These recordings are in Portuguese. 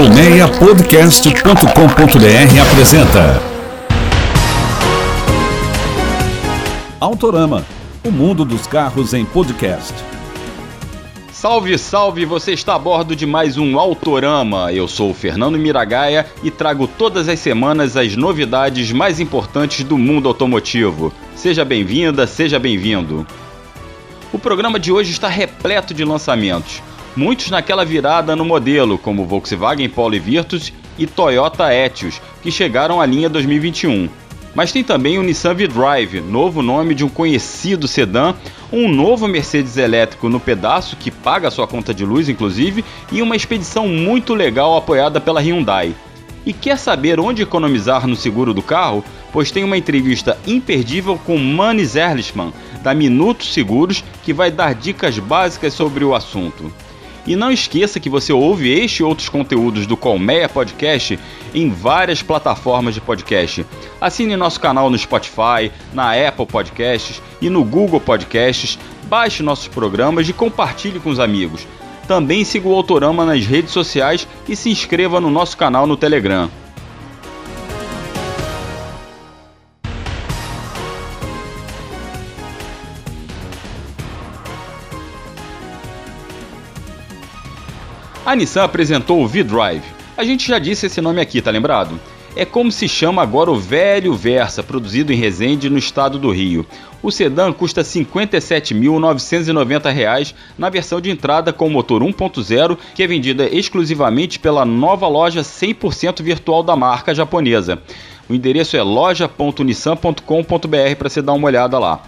Colmeiapodcast.com.br apresenta Autorama, o mundo dos carros em podcast. Salve, salve! Você está a bordo de mais um Autorama. Eu sou o Fernando Miragaia e trago todas as semanas as novidades mais importantes do mundo automotivo. Seja bem-vinda, seja bem-vindo. O programa de hoje está repleto de lançamentos, muitos naquela virada no modelo, como Volkswagen Polo e Virtus e Toyota Etios, que chegaram à linha 2021. Mas tem também o Nissan V-Drive, novo nome de um conhecido sedã, um novo Mercedes elétrico no pedaço que paga sua conta de luz, inclusive, e uma expedição muito legal apoiada pela Hyundai. E quer saber onde economizar no seguro do carro? Pois tem uma entrevista imperdível com Manis Erlichman, da Minutos Seguros, que vai dar dicas básicas sobre o assunto. E não esqueça que você ouve este e outros conteúdos do Colmeia Podcast em várias plataformas de podcast. Assine nosso canal no Spotify, na Apple Podcasts e no Google Podcasts. Baixe nossos programas e compartilhe com os amigos. Também siga o Autorama nas redes sociais e se inscreva no nosso canal no Telegram. A Nissan apresentou o V-Drive. A gente já disse esse nome aqui, tá lembrado? É como se chama agora o velho Versa, produzido em Resende, no estado do Rio. O sedã custa R$ 57.990 na versão de entrada com motor 1.0, que é vendida exclusivamente pela nova loja 100% virtual da marca japonesa. O endereço é loja.nissan.com.br para você dar uma olhada lá.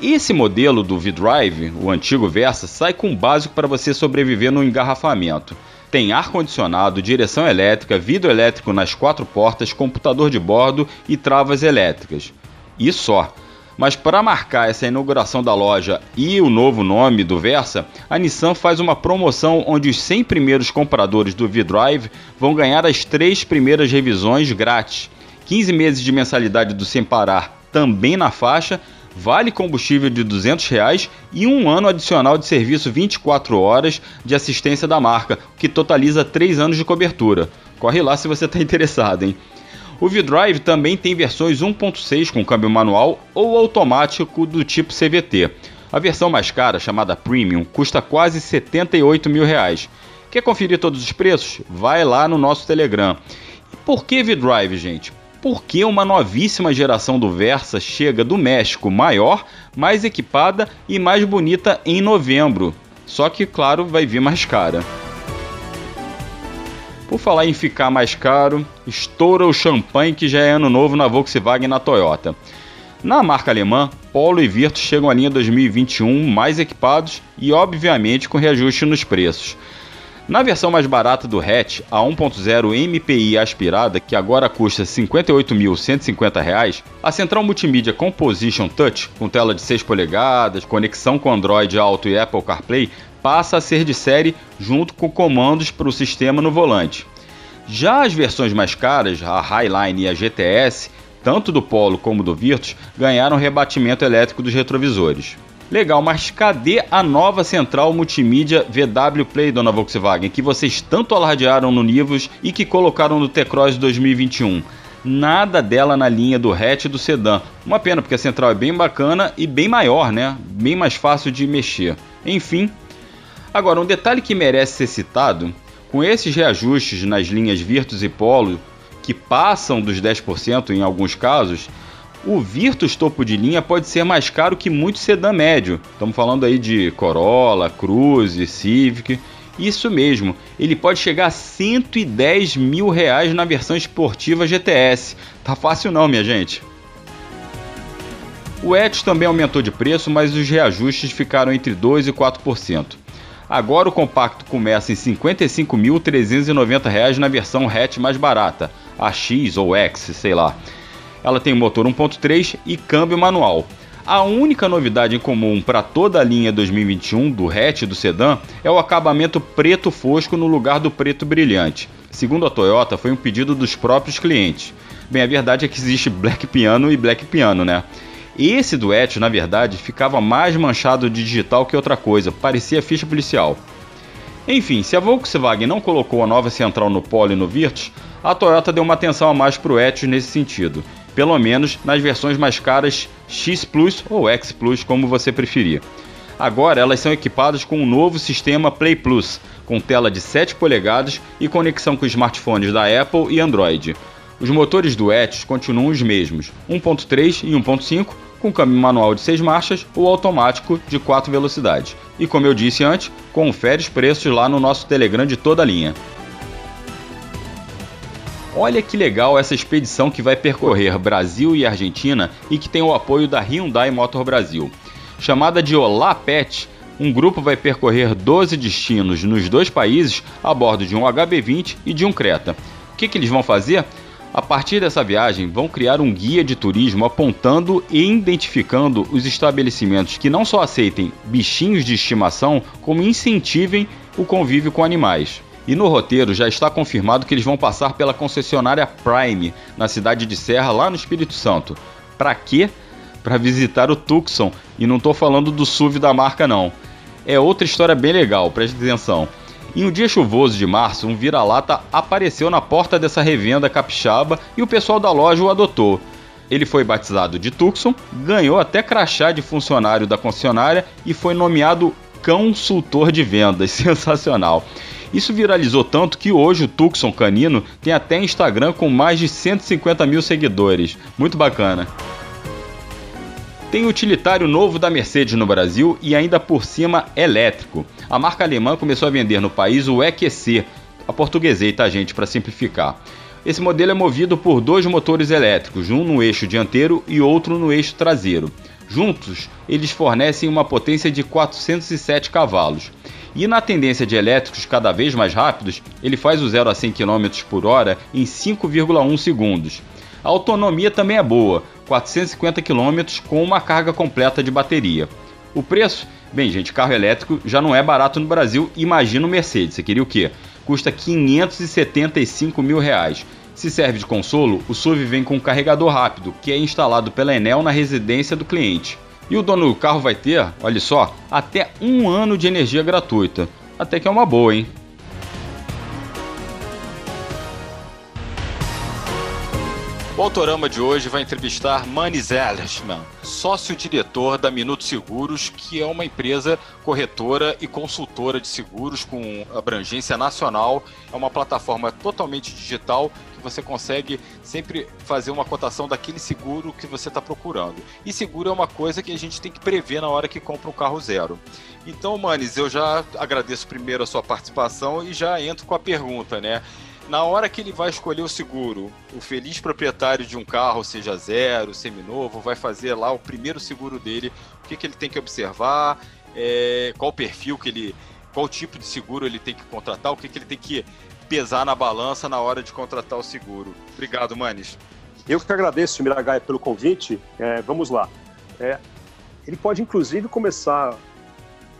Esse modelo do V-Drive, o antigo Versa, sai com básico para você sobreviver no engarrafamento. Tem ar-condicionado, direção elétrica, vidro elétrico nas quatro portas, computador de bordo e travas elétricas. E só. Mas para marcar essa inauguração da loja e o novo nome do Versa, a Nissan faz uma promoção onde os 100 primeiros compradores do V-Drive vão ganhar as três primeiras revisões grátis. 15 meses de mensalidade do Sem Parar também na faixa vale combustível de 200 reais e um ano adicional de serviço 24 horas de assistência da marca, que totaliza 3 anos de cobertura. Corre lá se você está interessado, hein? O V-Drive também tem versões 1.6 com câmbio manual ou automático do tipo CVT. A versão mais cara, chamada Premium, custa quase 78 mil reais. Quer conferir todos os preços? Vai lá no nosso Telegram. E por que V-Drive, gente? Porque uma novíssima geração do Versa chega do México maior, mais equipada e mais bonita em novembro. Só que, claro, vai vir mais cara. Por falar em ficar mais caro, estoura o champanhe que já é ano novo na Volkswagen e na Toyota. Na marca alemã, Polo e Virtus chegam à linha 2021 mais equipados e, obviamente, com reajuste nos preços. Na versão mais barata do hatch, a 1.0 MPI aspirada, que agora custa R$ 58.150, a central multimídia Composition Touch, com tela de 6 polegadas, conexão com Android Auto e Apple CarPlay, passa a ser de série junto com comandos para o sistema no volante. Já as versões mais caras, a Highline e a GTS, tanto do Polo como do Virtus, ganharam rebatimento elétrico dos retrovisores. Legal, mas cadê a nova central multimídia VW Play, dona Volkswagen, que vocês tanto alardearam no Nivus e que colocaram no T-Cross 2021? Nada dela na linha do hatch do sedã. Uma pena, porque a central é bem bacana e bem maior, né? Bem mais fácil de mexer. Enfim. Agora, um detalhe que merece ser citado: com esses reajustes nas linhas Virtus e Polo, que passam dos 10% em alguns casos, o Virtus topo de linha pode ser mais caro que muito sedã médio. Estamos falando aí de Corolla, Cruze, Civic. Isso mesmo, ele pode chegar a 110 mil reais na versão esportiva GTS. Tá fácil não, minha gente. O Etios também aumentou de preço, mas os reajustes ficaram entre 2% e 4%. Agora o compacto começa em R$ 55.390 na versão hatch mais barata, a X ou X, sei lá. Ela tem motor 1.3 e câmbio manual. A única novidade em comum para toda a linha 2021 do hatch do sedã é o acabamento preto fosco no lugar do preto brilhante. Segundo a Toyota, foi um pedido dos próprios clientes. Bem, a verdade é que existe black piano e black piano, né? Esse do Etios, na verdade, ficava mais manchado de digital que outra coisa, parecia ficha policial. Enfim, se a Volkswagen não colocou a nova central no Polo e no Virtus, a Toyota deu uma atenção a mais para o Etios nesse sentido, pelo menos nas versões mais caras X Plus ou X Plus, como você preferir. Agora elas são equipadas com um novo sistema Play Plus, com tela de 7 polegadas e conexão com smartphones da Apple e Android. Os motores do Etios continuam os mesmos, 1.3 e 1.5, com câmbio manual de 6 marchas ou automático de 4 velocidades. E como eu disse antes, confere os preços lá no nosso Telegram de toda a linha. Olha que legal essa expedição que vai percorrer Brasil e Argentina e que tem o apoio da Hyundai Motor Brasil. Chamada de Olá Pet, um grupo vai percorrer 12 destinos nos dois países a bordo de um HB20 e de um Creta. O que, que eles vão fazer? A partir dessa viagem, vão criar um guia de turismo apontando e identificando os estabelecimentos que não só aceitem bichinhos de estimação, como incentivem o convívio com animais. E no roteiro já está confirmado que eles vão passar pela concessionária Prime, na cidade de Serra, lá no Espírito Santo. Para quê? Para visitar o Tucson, e não estou falando do SUV da marca não. É outra história bem legal, preste atenção. Em um dia chuvoso de março, um vira-lata apareceu na porta dessa revenda capixaba e o pessoal da loja o adotou. Ele foi batizado de Tucson, ganhou até crachá de funcionário da concessionária e foi nomeado consultor de vendas. Sensacional. Isso viralizou tanto que hoje o Tucson Canino tem até Instagram com mais de 150 mil seguidores. Muito bacana. Tem utilitário novo da Mercedes no Brasil e ainda por cima elétrico. A marca alemã começou a vender no país o EQC, a portuguesei, tá gente, para simplificar. Esse modelo é movido por dois motores elétricos, um no eixo dianteiro e outro no eixo traseiro. Juntos, eles fornecem uma potência de 407 cavalos. E na tendência de elétricos cada vez mais rápidos, ele faz o 0 a 100 km por hora em 5,1 segundos. A autonomia também é boa, 450 km com uma carga completa de bateria. O preço? Bem, gente, carro elétrico já não é barato no Brasil, imagina o Mercedes. Você queria o quê? Custa 575 mil reais. Se serve de consolo, o SUV vem com um carregador rápido, que é instalado pela Enel na residência do cliente. E o dono do carro vai ter, olha só, até um ano de energia gratuita. Até que é uma boa, hein? O Autorama de hoje vai entrevistar Manis Ellersman, sócio-diretor da Minuto Seguros, que é uma empresa corretora e consultora de seguros com abrangência nacional. É uma plataforma totalmente digital que você consegue sempre fazer uma cotação daquele seguro que você está procurando. E seguro é uma coisa que a gente tem que prever na hora que compra um carro zero. Então, Manis, eu já agradeço primeiro a sua participação e já entro com a pergunta, né? Na hora que ele vai escolher o seguro, o feliz proprietário de um carro, seja zero, seminovo, vai fazer lá o primeiro seguro dele, o que, que ele tem que observar, é, qual perfil que ele. qual tipo de seguro ele tem que contratar, o que, que ele tem que pesar na balança na hora de contratar o seguro. Obrigado, Manes. Eu que agradeço, Miragai, pelo convite. É, vamos lá. É, ele pode, inclusive, começar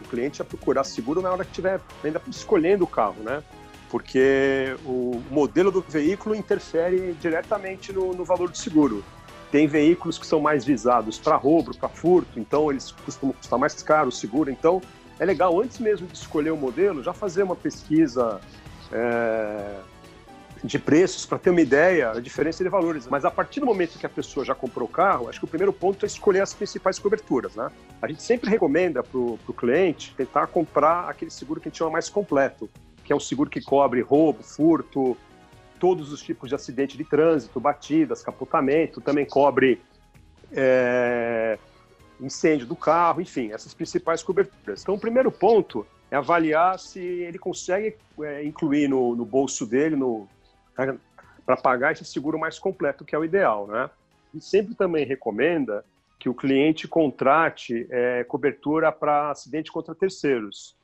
o cliente a procurar seguro na hora que estiver ainda escolhendo o carro, né? Porque o modelo do veículo interfere diretamente no, no valor do seguro. Tem veículos que são mais visados para roubo, para furto, então eles costumam custar mais caro o seguro. Então é legal, antes mesmo de escolher o modelo, já fazer uma pesquisa é, de preços para ter uma ideia da diferença de valores. Mas a partir do momento que a pessoa já comprou o carro, acho que o primeiro ponto é escolher as principais coberturas. Né? A gente sempre recomenda para o cliente tentar comprar aquele seguro que a gente chama mais completo que é o seguro que cobre roubo, furto, todos os tipos de acidente de trânsito, batidas, capotamento, também cobre é, incêndio do carro, enfim, essas principais coberturas. Então, o primeiro ponto é avaliar se ele consegue é, incluir no, no, bolso dele, no, para pagar esse seguro mais completo, que é o ideal, né? E sempre também recomenda que o cliente contrate é, cobertura para acidente contra terceiros.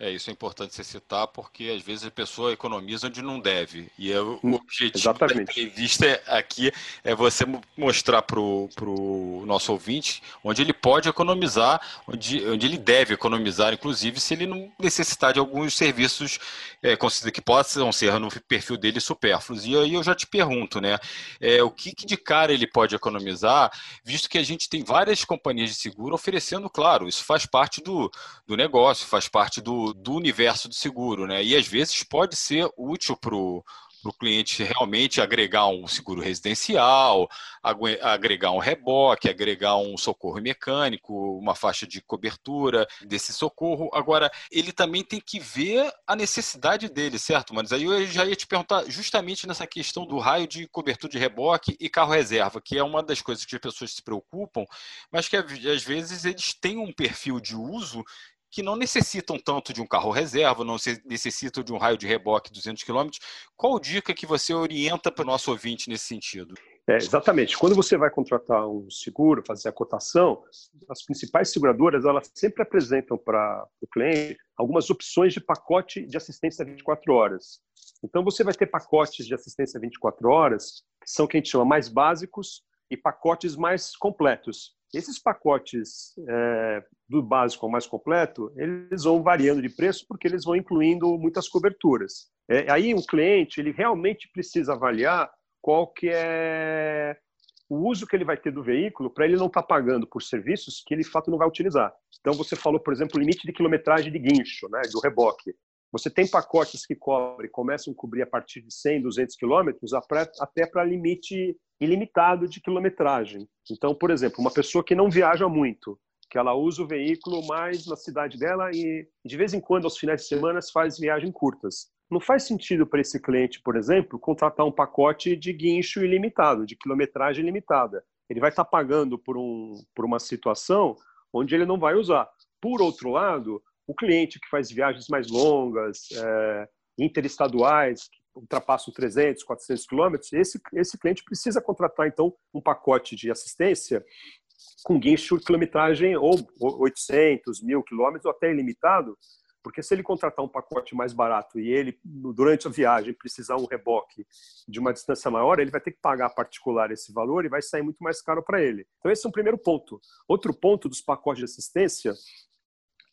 É, isso é importante você citar, porque às vezes a pessoa economiza onde não deve. E é o hum, objetivo Exatamente. da entrevista aqui é você mostrar para o nosso ouvinte onde ele pode economizar, onde, onde ele deve economizar, inclusive se ele não necessitar de alguns serviços é, que possam ser no perfil dele supérfluos. E aí eu já te pergunto, né? É, o que, que de cara ele pode economizar, visto que a gente tem várias companhias de seguro oferecendo, claro, isso faz parte do, do negócio, faz parte do do, universo do seguro, né? E às vezes pode ser útil para o para o cliente realmente agregar um seguro residencial, agregar um reboque, agregar um socorro mecânico, uma faixa de cobertura desse socorro. Agora, ele também tem que ver a necessidade dele, certo? Mas aí eu já ia te perguntar justamente nessa questão do raio de cobertura de reboque e carro reserva, que é uma das coisas que as pessoas se preocupam, mas que às vezes eles têm um perfil de uso que não necessitam tanto de um carro reserva, não necessitam de um raio de reboque 200 km. Qual dica que você orienta para o nosso ouvinte nesse sentido? É, exatamente. Quando você vai contratar um seguro, fazer a cotação, as principais seguradoras elas sempre apresentam para o cliente algumas opções de pacote de assistência 24 horas. Então você vai ter pacotes de assistência 24 horas que são que a gente chama mais básicos e pacotes mais completos. Esses pacotes é, do básico ao mais completo, eles vão variando de preço porque eles vão incluindo muitas coberturas. É, aí o cliente ele realmente precisa avaliar qual que é o uso que ele vai ter do veículo para ele não estar tá pagando por serviços que ele de fato não vai utilizar. Então você falou, por exemplo, limite de quilometragem de guincho, né, do reboque. Você tem pacotes que cobrem, começam a cobrir a partir de 100, 200 quilômetros, até para limite ilimitado de quilometragem. Então, por exemplo, uma pessoa que não viaja muito, que ela usa o veículo mais na cidade dela e de vez em quando, aos finais de semana, faz viagens curtas. Não faz sentido para esse cliente, por exemplo, contratar um pacote de guincho ilimitado, de quilometragem limitada. Ele vai estar pagando por, um, por uma situação onde ele não vai usar. Por outro lado, o cliente que faz viagens mais longas, é, interestaduais, que ultrapassam 300, 400 quilômetros, esse, esse cliente precisa contratar, então, um pacote de assistência com guincho de quilometragem ou 800, mil quilômetros, ou até ilimitado, porque se ele contratar um pacote mais barato e ele, durante a viagem, precisar um reboque de uma distância maior, ele vai ter que pagar particular esse valor e vai sair muito mais caro para ele. Então, esse é um primeiro ponto. Outro ponto dos pacotes de assistência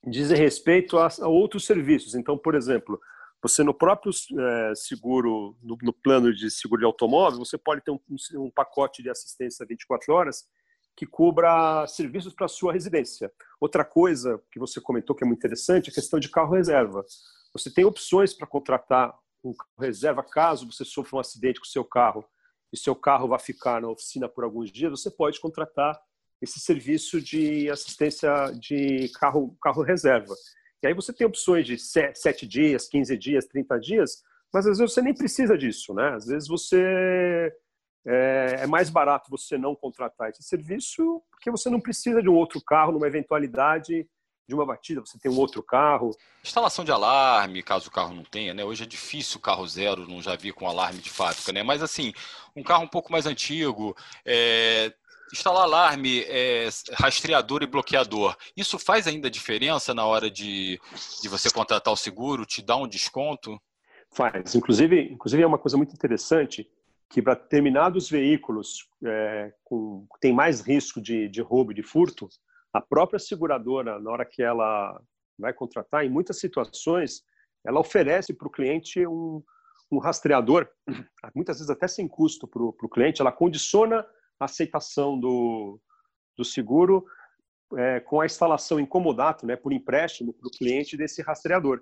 diz respeito a, a outros serviços. Então, por exemplo, você no próprio é, seguro, no, no, plano de seguro de automóvel, você pode ter um, um, pacote de assistência 24 horas que cubra serviços para sua residência. Outra coisa que você comentou que é muito interessante é a questão de carro reserva. Você tem opções para contratar um carro reserva caso você sofra um acidente com seu carro e seu carro vai ficar na oficina por alguns dias, você pode contratar esse serviço de assistência de carro, carro reserva. E aí você tem opções de 7 dias, 15 dias, 30 dias, mas às vezes você nem precisa disso, né? Às vezes você é, é, mais barato você não contratar esse serviço porque você não precisa de um outro carro numa eventualidade de uma batida, você tem um outro carro. Instalação de alarme, caso o carro não tenha, né? Hoje é difícil o carro zero, não já vi com alarme de fábrica, né? Mas assim, um carro um pouco mais antigo, é, instalar alarme, é, rastreador e bloqueador, isso faz ainda diferença na hora de, de você contratar o seguro? Te dá um desconto? Faz. Inclusive, inclusive é uma coisa muito interessante que para determinados veículos é, com, tem mais risco de, de roubo e de furto, a própria seguradora, na hora que ela vai contratar, em muitas situações, ela oferece para o cliente um, um rastreador, muitas vezes até sem custo para o cliente, ela condiciona aceitação do, do seguro é, com a instalação em comodato, né, por empréstimo para o cliente desse rastreador.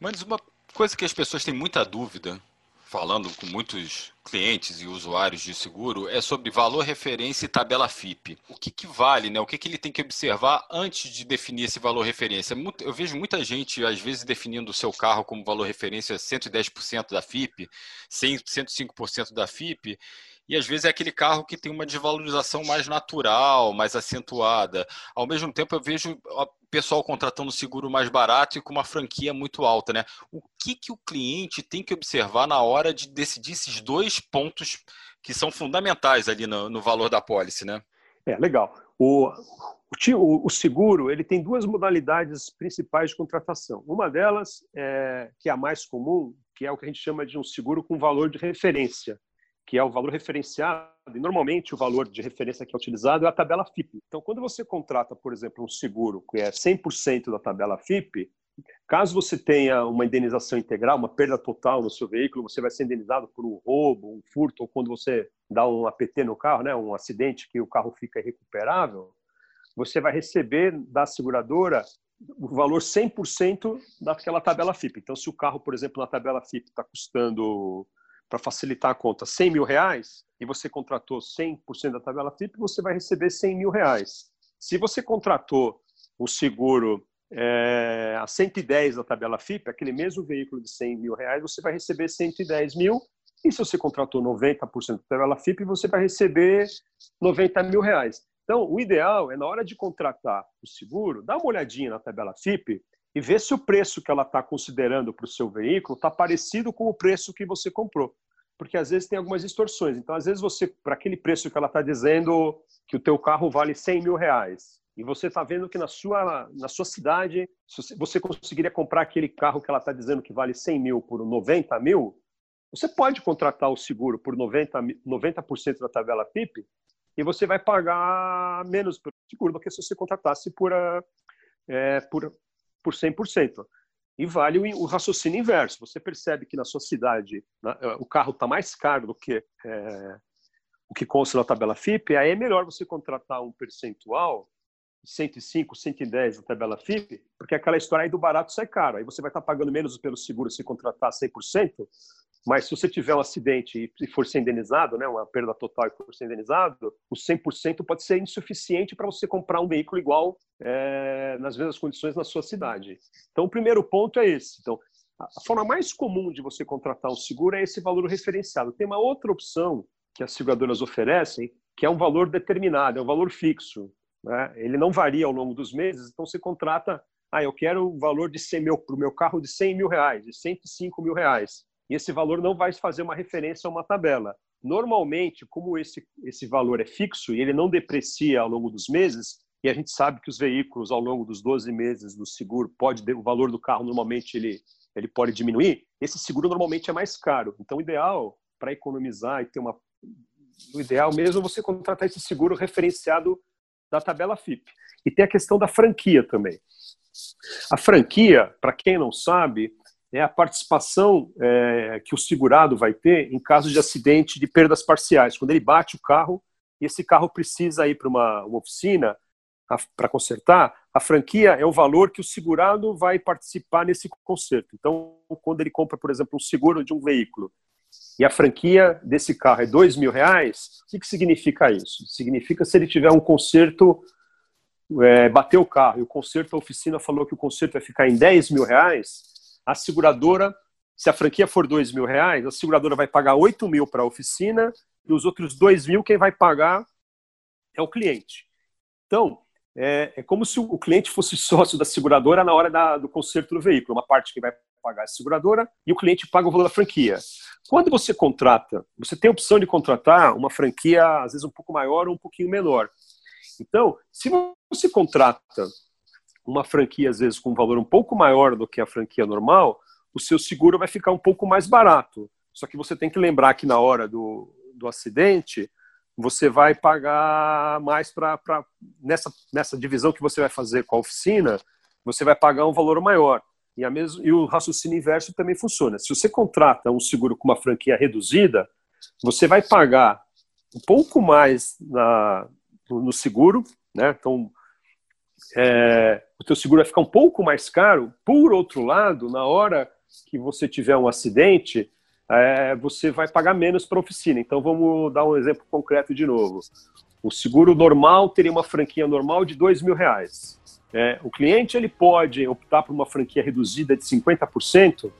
Mas uma coisa que as pessoas têm muita dúvida, falando com muitos clientes e usuários de seguro, é sobre valor referência e tabela FIP. O que, que vale, né? O que, que ele tem que observar antes de definir esse valor referência? Eu vejo muita gente, às vezes, definindo o seu carro como valor referência 110% da FIP, 105% da FIP, e às vezes é aquele carro que tem uma desvalorização mais natural, mais acentuada. Ao mesmo tempo, eu vejo o pessoal contratando seguro mais barato e com uma franquia muito alta, né? O que, que o cliente tem que observar na hora de decidir esses dois pontos que são fundamentais ali no, no valor da pólice, né? É, legal. O, o, o, seguro ele tem duas modalidades principais de contratação. Uma delas, é, que é a mais comum, que é o que a gente chama de um seguro com valor de referência que é o valor referenciado, e normalmente o valor de referência que é utilizado é a tabela FIP. Então, quando você contrata, por exemplo, um seguro que é 100% da tabela FIP, caso você tenha uma indenização integral, uma perda total no seu veículo, você vai ser indenizado por um roubo, um furto, ou quando você dá um APT no carro, né, um acidente que o carro fica irrecuperável, você vai receber da seguradora o valor 100% daquela tabela FIP. Então, se o carro, por exemplo, na tabela FIP está custando, para facilitar a conta, 100 mil reais, e você contratou 100% da tabela FIP, você vai receber 100 mil reais. Se você contratou o seguro é, a 110 da tabela FIP, aquele mesmo veículo de 100 mil reais, você vai receber 110 mil. E se você contratou 90% da tabela FIP, você vai receber 90 mil reais. Então, o ideal é, na hora de contratar o seguro, dar uma olhadinha na tabela FIP e ver se o preço que ela está considerando para o seu veículo está parecido com o preço que você comprou. Porque às vezes tem algumas distorções. Então, às vezes você, para aquele preço que ela está dizendo que o teu carro vale 100 mil reais, e você está vendo que na sua, na sua cidade você conseguiria comprar aquele carro que ela está dizendo que vale 100 mil por 90 mil, você pode contratar o seguro por 90%, 90 da tabela PIP e você vai pagar menos pelo seguro do que se você contratasse por, é, por, por 100%. E vale o, raciocínio inverso. Você percebe que na sua cidade na, é, o carro está mais caro do que é, o que consta na tabela FIP, aí é melhor você contratar um percentual 105, 110 da tabela FIP, porque aquela história aí do barato sai caro. Aí você vai estar pagando menos pelo seguro se contratar 100%, mas se você tiver um acidente e for ser indenizado, né, uma perda total e for ser indenizado, o 100% pode ser insuficiente para você comprar um veículo igual é, nas mesmas condições na sua cidade. Então, o primeiro ponto é esse. Então, a forma mais comum de você contratar um seguro é esse valor referenciado. Tem uma outra opção que as seguradoras oferecem, que é um valor determinado, é um valor fixo. Né? Ele não varia ao longo dos meses, então você contrata, ah, eu quero o valor de 100 mil para o meu carro de 100 mil reais, de 105 mil reais. E esse valor não vai fazer uma referência a uma tabela. Normalmente, como esse, esse valor é fixo e ele não deprecia ao longo dos meses, e a gente sabe que os veículos ao longo dos 12 meses do seguro pode o valor do carro normalmente ele ele pode diminuir, esse seguro normalmente é mais caro. Então, o ideal para economizar e ter uma o ideal mesmo é você contratar esse seguro referenciado da tabela FIP. E tem a questão da franquia também. A franquia, para quem não sabe, é a participação é, que o segurado vai ter em caso de acidente de perdas parciais. Quando ele bate o carro e esse carro precisa ir para uma, uma oficina para consertar, a franquia é o valor que o segurado vai participar nesse conserto. Então, quando ele compra, por exemplo, um seguro de um veículo e a franquia desse carro é dois mil reais, o que, significa isso? Significa se ele tiver um conserto, é, bater o carro e o conserto, a oficina falou que o conserto vai ficar em 10 mil reais, a seguradora, se a franquia for dois mil reais, a seguradora vai pagar 8 mil para a oficina e os outros dois mil quem vai pagar é o cliente. Então, é, é, como se o cliente fosse sócio da seguradora na hora da, do conserto do veículo. Uma parte que vai pagar a seguradora e o cliente paga o valor da franquia. Quando você contrata, você tem a opção de contratar uma franquia, às vezes um pouco maior ou um pouquinho menor. Então, se você contrata uma franquia, às vezes, com um valor um pouco maior do que a franquia normal, o seu seguro vai ficar um pouco mais barato. Só que você tem que lembrar que na hora do, do acidente, você vai pagar mais para. Nessa, nessa divisão que você vai fazer com a oficina, você vai pagar um valor maior. E, a mesmo, e o raciocínio inverso também funciona. Se você contrata um seguro com uma franquia reduzida, você vai pagar um pouco mais na, no seguro, né? Então, é, o teu seguro vai ficar um pouco mais caro. Por outro lado, na hora que você tiver um acidente, é, você vai pagar menos para a oficina. Então, vamos dar um exemplo concreto de novo. O seguro normal teria uma franquia normal de dois mil reais. É, o cliente ele pode optar por uma franquia reduzida de 50%,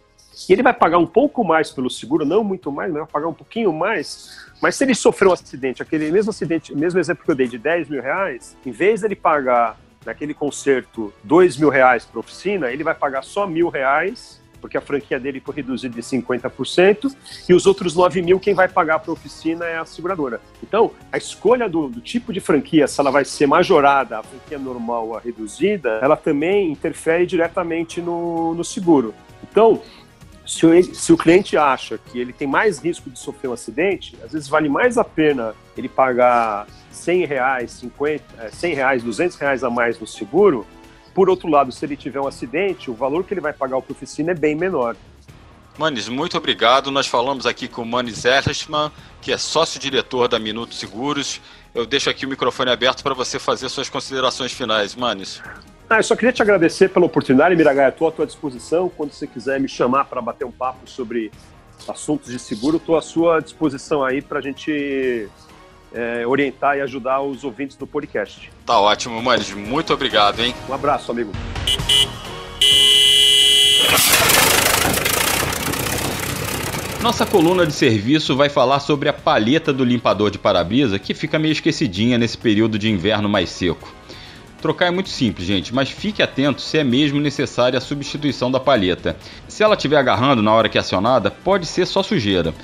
e ele vai pagar um pouco mais pelo seguro, não muito mais, mas vai pagar um pouquinho mais. Mas se ele sofreu um acidente, aquele mesmo acidente, mesmo exemplo que eu dei de 10 mil reais, em vez dele pagar naquele conserto 2 mil reais para oficina, ele vai pagar só mil reais porque a franquia dele foi reduzida de 50%, e os outros 9 mil, quem vai pagar para a oficina é a seguradora. Então, a escolha do, do, tipo de franquia, se ela vai ser majorada, a franquia normal ou a reduzida, ela também interfere diretamente no, no seguro. Então, se o, se o, cliente acha que ele tem mais risco de sofrer um acidente, às vezes vale mais a pena ele pagar 100 reais, 50, 100 reais, 200 reais a mais no seguro por outro lado, se ele tiver um acidente, o valor que ele vai pagar para a oficina é bem menor. Manes, muito obrigado. Nós falamos aqui com o Manes Erstmann, que é sócio-diretor da Minuto Seguros. Eu deixo aqui o microfone aberto para você fazer suas considerações finais, Manes. Ah, eu só queria te agradecer pela oportunidade, Miragaia. Estou à tua disposição. Quando você quiser me chamar para bater um papo sobre assuntos de seguro, estou à sua disposição aí para a gente é, orientar e ajudar os ouvintes do podcast. Tá ótimo, Manes. Muito obrigado, hein? Um abraço, amigo. Nossa coluna de serviço vai falar sobre a palheta do limpador de para-brisa que fica meio esquecidinha nesse período de inverno mais seco. Trocar é muito simples, gente, mas fique atento se é mesmo necessária a substituição da palheta. Se ela estiver agarrando na hora que é acionada, pode ser só sujeira.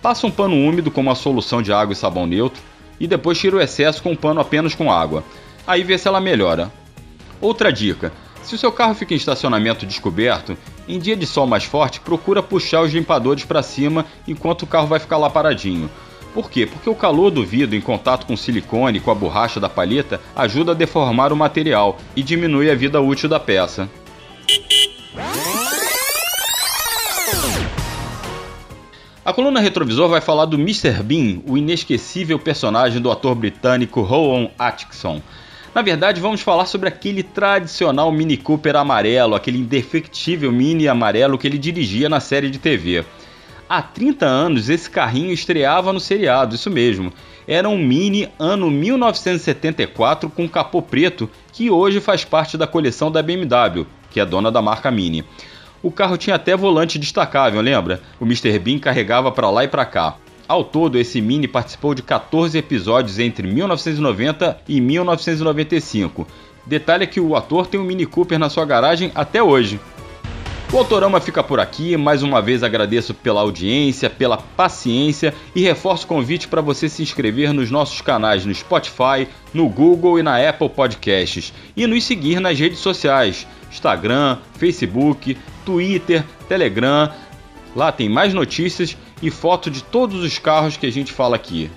Passa um pano úmido com uma solução de água e sabão neutro e depois tira o excesso com um pano apenas com água. Aí vê se ela melhora. Outra dica: se o seu carro fica em estacionamento descoberto, em dia de sol mais forte, procura puxar os limpadores para cima enquanto o carro vai ficar lá paradinho. Por quê? Porque o calor do vidro em contato com silicone e com a borracha da palheta ajuda a deformar o material e diminui a vida útil da peça. A coluna retrovisor vai falar do Mr. Bean, o inesquecível personagem do ator britânico Rowan Atkinson. Na verdade, vamos falar sobre aquele tradicional Mini Cooper amarelo, aquele indefectível Mini amarelo que ele dirigia na série de TV. Há 30 anos esse carrinho estreava no seriado, isso mesmo. Era um Mini ano 1974 com capô preto que hoje faz parte da coleção da BMW, que é dona da marca Mini. O carro tinha até volante destacável, lembra? O Mr. Bean carregava para lá e para cá. Ao todo, esse Mini participou de 14 episódios entre 1990 e 1995. Detalhe é que o ator tem um Mini Cooper na sua garagem até hoje. O Autorama fica por aqui. Mais uma vez agradeço pela audiência, pela paciência e reforço o convite para você se inscrever nos nossos canais no Spotify, no Google e na Apple Podcasts e nos seguir nas redes sociais: Instagram, Facebook, Twitter, Telegram. Lá tem mais notícias e foto de todos os carros que a gente fala aqui.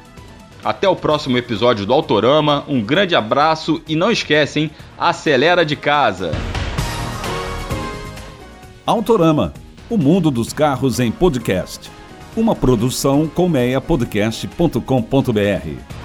Até o próximo episódio do Autorama. Um grande abraço e não esquecem, acelera de casa. Autorama, o mundo dos carros em podcast. Uma produção colmeiapodcast.com.br.